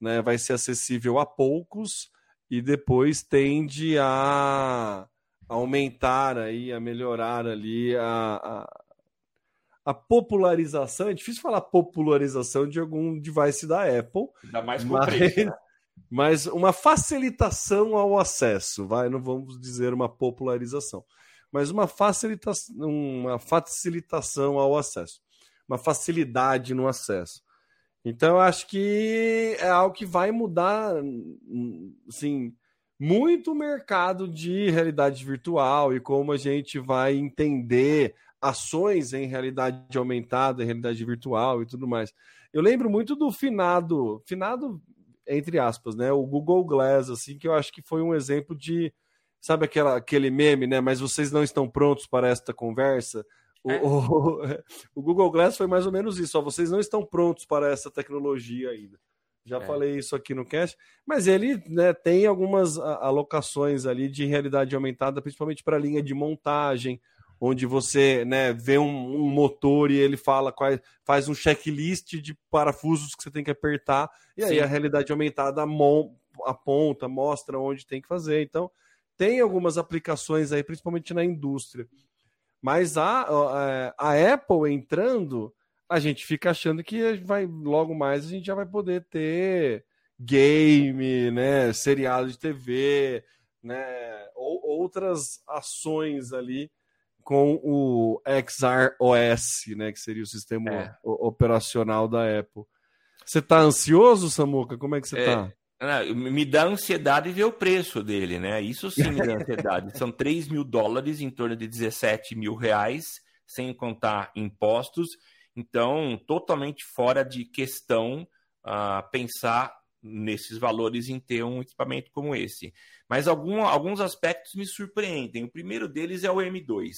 né, vai ser acessível a poucos e depois tende a aumentar aí, a melhorar ali a, a a popularização, é difícil falar popularização de algum device da Apple. Ainda mais com mas, preço, né? mas uma facilitação ao acesso, vai, não vamos dizer uma popularização, mas uma facilitação, uma facilitação ao acesso, uma facilidade no acesso. Então eu acho que é algo que vai mudar, assim, muito o mercado de realidade virtual e como a gente vai entender ações em realidade aumentada, em realidade virtual e tudo mais. Eu lembro muito do finado, finado entre aspas, né, o Google Glass, assim, que eu acho que foi um exemplo de, sabe aquela, aquele meme, né, mas vocês não estão prontos para esta conversa? O, é. o, o, Google Glass foi mais ou menos isso, ó, vocês não estão prontos para essa tecnologia ainda. Já é. falei isso aqui no cast, mas ele né, tem algumas alocações ali de realidade aumentada, principalmente para a linha de montagem, onde você né, vê um, um, motor e ele fala quais, faz um checklist de parafusos que você tem que apertar, e aí Sim. a realidade aumentada aponta, mostra onde tem que fazer. Então, tem algumas aplicações aí, principalmente na indústria. Mas a, a, a Apple entrando, a gente fica achando que vai logo mais a gente já vai poder ter game, né, seriado de TV, né, ou outras ações ali com o XROS, né, que seria o sistema é. operacional da Apple. Você está ansioso, Samuca? Como é que você está? É, me dá ansiedade ver o preço dele, né? Isso sim me dá ansiedade. São 3 mil dólares, em torno de 17 mil reais, sem contar impostos. Então, totalmente fora de questão uh, pensar nesses valores em ter um equipamento como esse. Mas algum, alguns aspectos me surpreendem. O primeiro deles é o M2.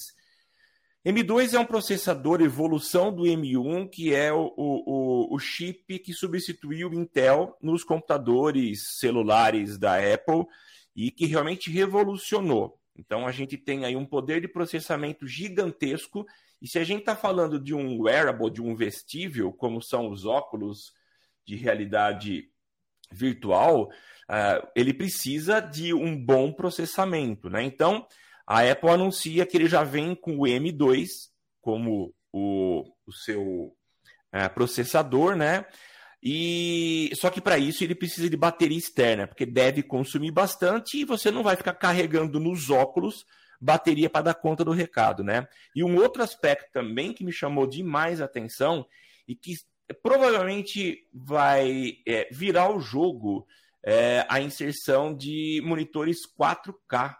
M2 é um processador evolução do M1, que é o, o, o chip que substituiu o Intel nos computadores celulares da Apple e que realmente revolucionou. Então a gente tem aí um poder de processamento gigantesco. E se a gente está falando de um wearable, de um vestível, como são os óculos de realidade virtual, uh, ele precisa de um bom processamento. Né? Então, a Apple anuncia que ele já vem com o M2 como o, o seu uh, processador, né? E só que para isso ele precisa de bateria externa, porque deve consumir bastante e você não vai ficar carregando nos óculos bateria para dar conta do recado, né? E um outro aspecto também que me chamou demais a atenção e que provavelmente vai é, virar o jogo é, a inserção de monitores 4K.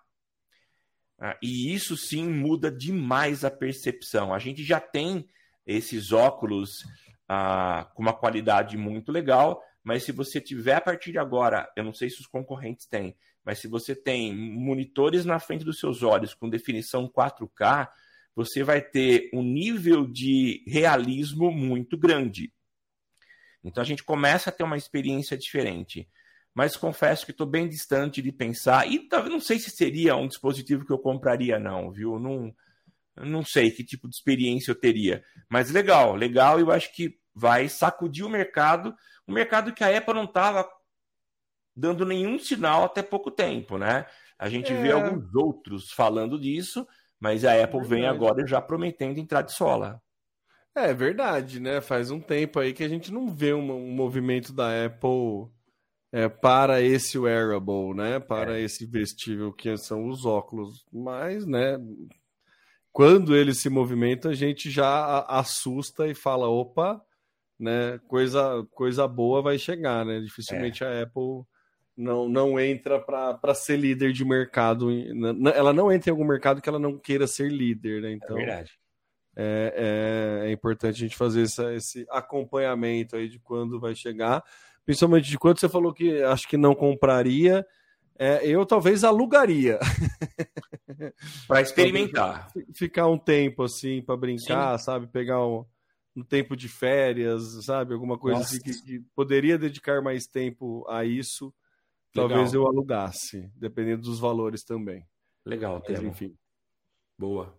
Ah, e isso sim muda demais a percepção. A gente já tem esses óculos ah, com uma qualidade muito legal, mas se você tiver a partir de agora, eu não sei se os concorrentes têm, mas se você tem monitores na frente dos seus olhos com definição 4K, você vai ter um nível de realismo muito grande. Então a gente começa a ter uma experiência diferente. Mas confesso que estou bem distante de pensar. E não sei se seria um dispositivo que eu compraria, não, viu? Não, não sei que tipo de experiência eu teria. Mas legal, legal, eu acho que vai sacudir o mercado. O mercado que a Apple não estava dando nenhum sinal até pouco tempo, né? A gente é. vê alguns outros falando disso, mas a Apple é vem agora já prometendo entrar de sola. É verdade, né? Faz um tempo aí que a gente não vê um, um movimento da Apple é, para esse wearable, né? Para é. esse vestível que são os óculos. Mas, né? Quando ele se movimenta, a gente já assusta e fala: opa, né? Coisa, coisa boa vai chegar, né? Dificilmente é. a Apple não, não entra para ser líder de mercado. Ela não entra em algum mercado que ela não queira ser líder, né? Então, é verdade é, é, é importante a gente fazer essa, esse acompanhamento aí de quando vai chegar, principalmente de quando você falou que acho que não compraria, é, eu talvez alugaria. para experimentar. Ficar um tempo assim para brincar, Sim. sabe? Pegar um, um, tempo de férias, sabe? Alguma coisa assim que, que, poderia dedicar mais tempo a isso. Legal. Talvez eu alugasse, dependendo dos valores também. Legal, Mas, enfim. Boa.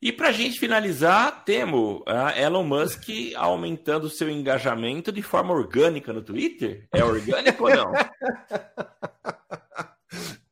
E para a gente finalizar, temos a Elon Musk aumentando seu engajamento de forma orgânica no Twitter. É orgânico ou não?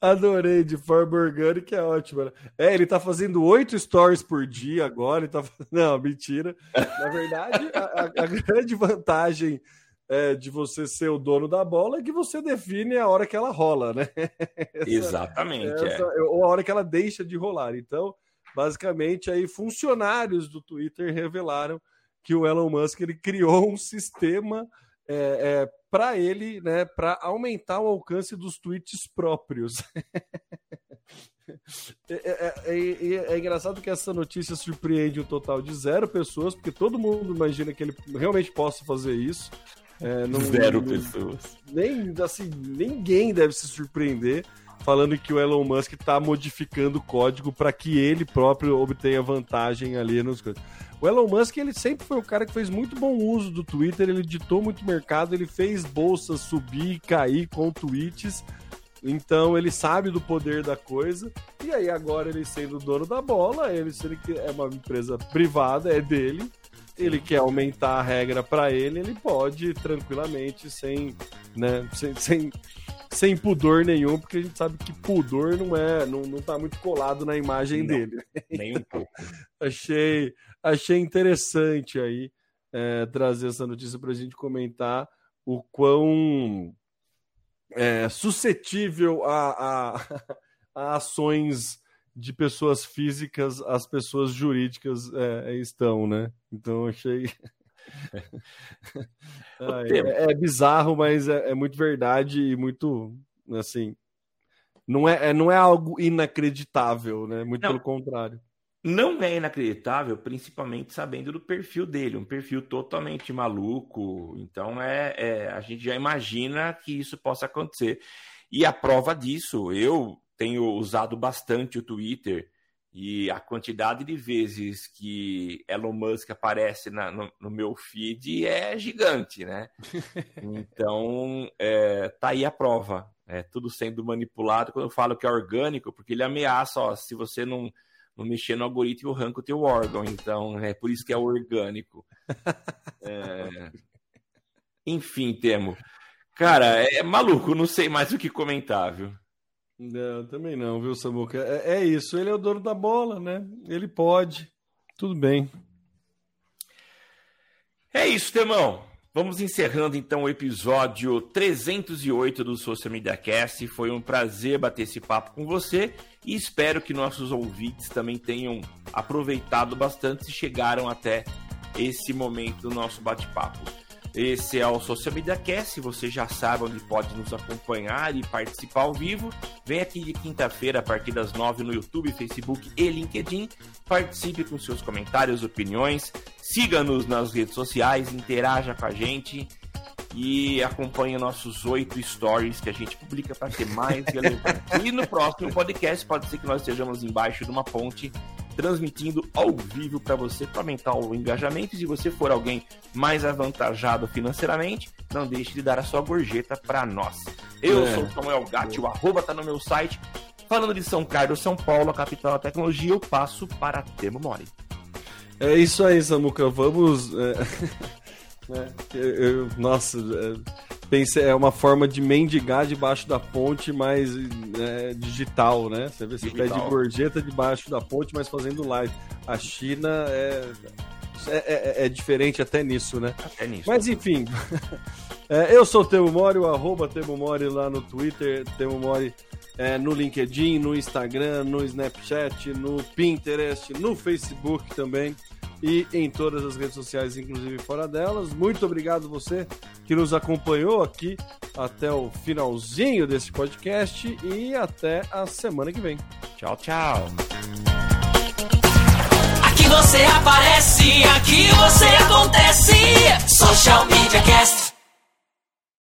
Adorei, de forma orgânica é ótimo. Né? É, ele tá fazendo oito stories por dia agora. Ele tá... Não, mentira. Na verdade, a, a grande vantagem é, de você ser o dono da bola é que você define a hora que ela rola, né? Essa, Exatamente. Essa, é. Ou a hora que ela deixa de rolar. Então, basicamente aí funcionários do Twitter revelaram que o Elon Musk ele criou um sistema é, é, para ele, né, para aumentar o alcance dos tweets próprios. É, é, é, é, engraçado que essa notícia surpreende um total de zero pessoas, porque todo mundo imagina que ele realmente possa fazer isso. Não, zero não, pessoas. Nem assim, ninguém deve se surpreender falando que o Elon Musk está modificando o código para que ele próprio obtenha vantagem ali nos coisas. O Elon Musk ele sempre foi o cara que fez muito bom uso do Twitter, ele ditou muito mercado, ele fez bolsas subir e cair com tweets. Então ele sabe do poder da coisa. E aí agora ele sendo dono da bola, ele ele é uma empresa privada, é dele. Ele quer aumentar a regra para ele, ele pode tranquilamente sem, né, sem, sem sem pudor nenhum, porque a gente sabe que pudor não é, não, não tá muito colado na imagem não, dele. Nem um pouco. achei, achei interessante aí é, trazer essa notícia para a gente comentar o quão é, suscetível a, a, a, ações de pessoas físicas as pessoas jurídicas é, estão, né? Então achei é, é, bizarro, mas é, é, muito verdade e muito assim. Não é, é, não é algo inacreditável, né? Muito não. pelo contrário. não é inacreditável, principalmente sabendo do perfil dele, um perfil totalmente maluco. Então é, é, a gente já imagina que isso possa acontecer. E a prova disso, eu tenho usado bastante o Twitter e a quantidade de vezes que Elon Musk aparece na, no, no, meu feed é gigante, né? Então, é, tá aí a prova. É tudo sendo manipulado. Quando eu falo que é orgânico, porque ele ameaça, ó, se você não não mexer no algoritmo, arranca o teu órgão. Então, é por isso que é orgânico. É... Enfim, Temo. Cara, é maluco, não sei mais o que comentar, viu? Não, também não, viu, Samuca? É, é isso, ele é o dono da bola, né? Ele pode. Tudo bem. É isso, Temão. Vamos encerrando então o episódio 308 do Social Media Cast. Foi um prazer bater esse papo com você e espero que nossos ouvintes também tenham aproveitado bastante e chegaram até esse momento do nosso bate-papo. Esse é o Social Media Cast, você já sabe onde pode nos acompanhar e participar ao vivo. Vem aqui de quinta-feira a partir das nove no YouTube, Facebook e LinkedIn. Participe com seus comentários, opiniões, siga-nos nas redes sociais, interaja com a gente e acompanhe nossos oito stories que a gente publica para ter mais relevância. e no próximo podcast pode ser que nós estejamos embaixo de uma ponte transmitindo ao vivo para você para aumentar o engajamento. E se você for alguém mais avantajado financeiramente, não deixe de dar a sua gorjeta para nós. Eu é. sou Samuel Gatti, o arroba tá no meu site. Falando de São Carlos, São Paulo, a capital da tecnologia, eu passo para Temo Mori. É isso aí, Samuca. Vamos. É... é eu, eu, nossa, é Pense, é uma forma de mendigar debaixo da ponte, mas é, digital, né? Você vê, você digital. pede gorjeta debaixo da ponte, mas fazendo live. A China é, é, é, é diferente até nisso, né? Até nisso. Mas enfim, é, eu sou o Temo Mori, o arroba Temo Mori lá no Twitter, Temo Mori é, no LinkedIn, no Instagram, no Snapchat, no Pinterest, no Facebook também e em todas as redes sociais, inclusive fora delas. Muito obrigado você que nos acompanhou aqui até o finalzinho desse podcast e até a semana que vem. Tchau, tchau. Aqui você aparece, aqui você acontece. Social Media Cast.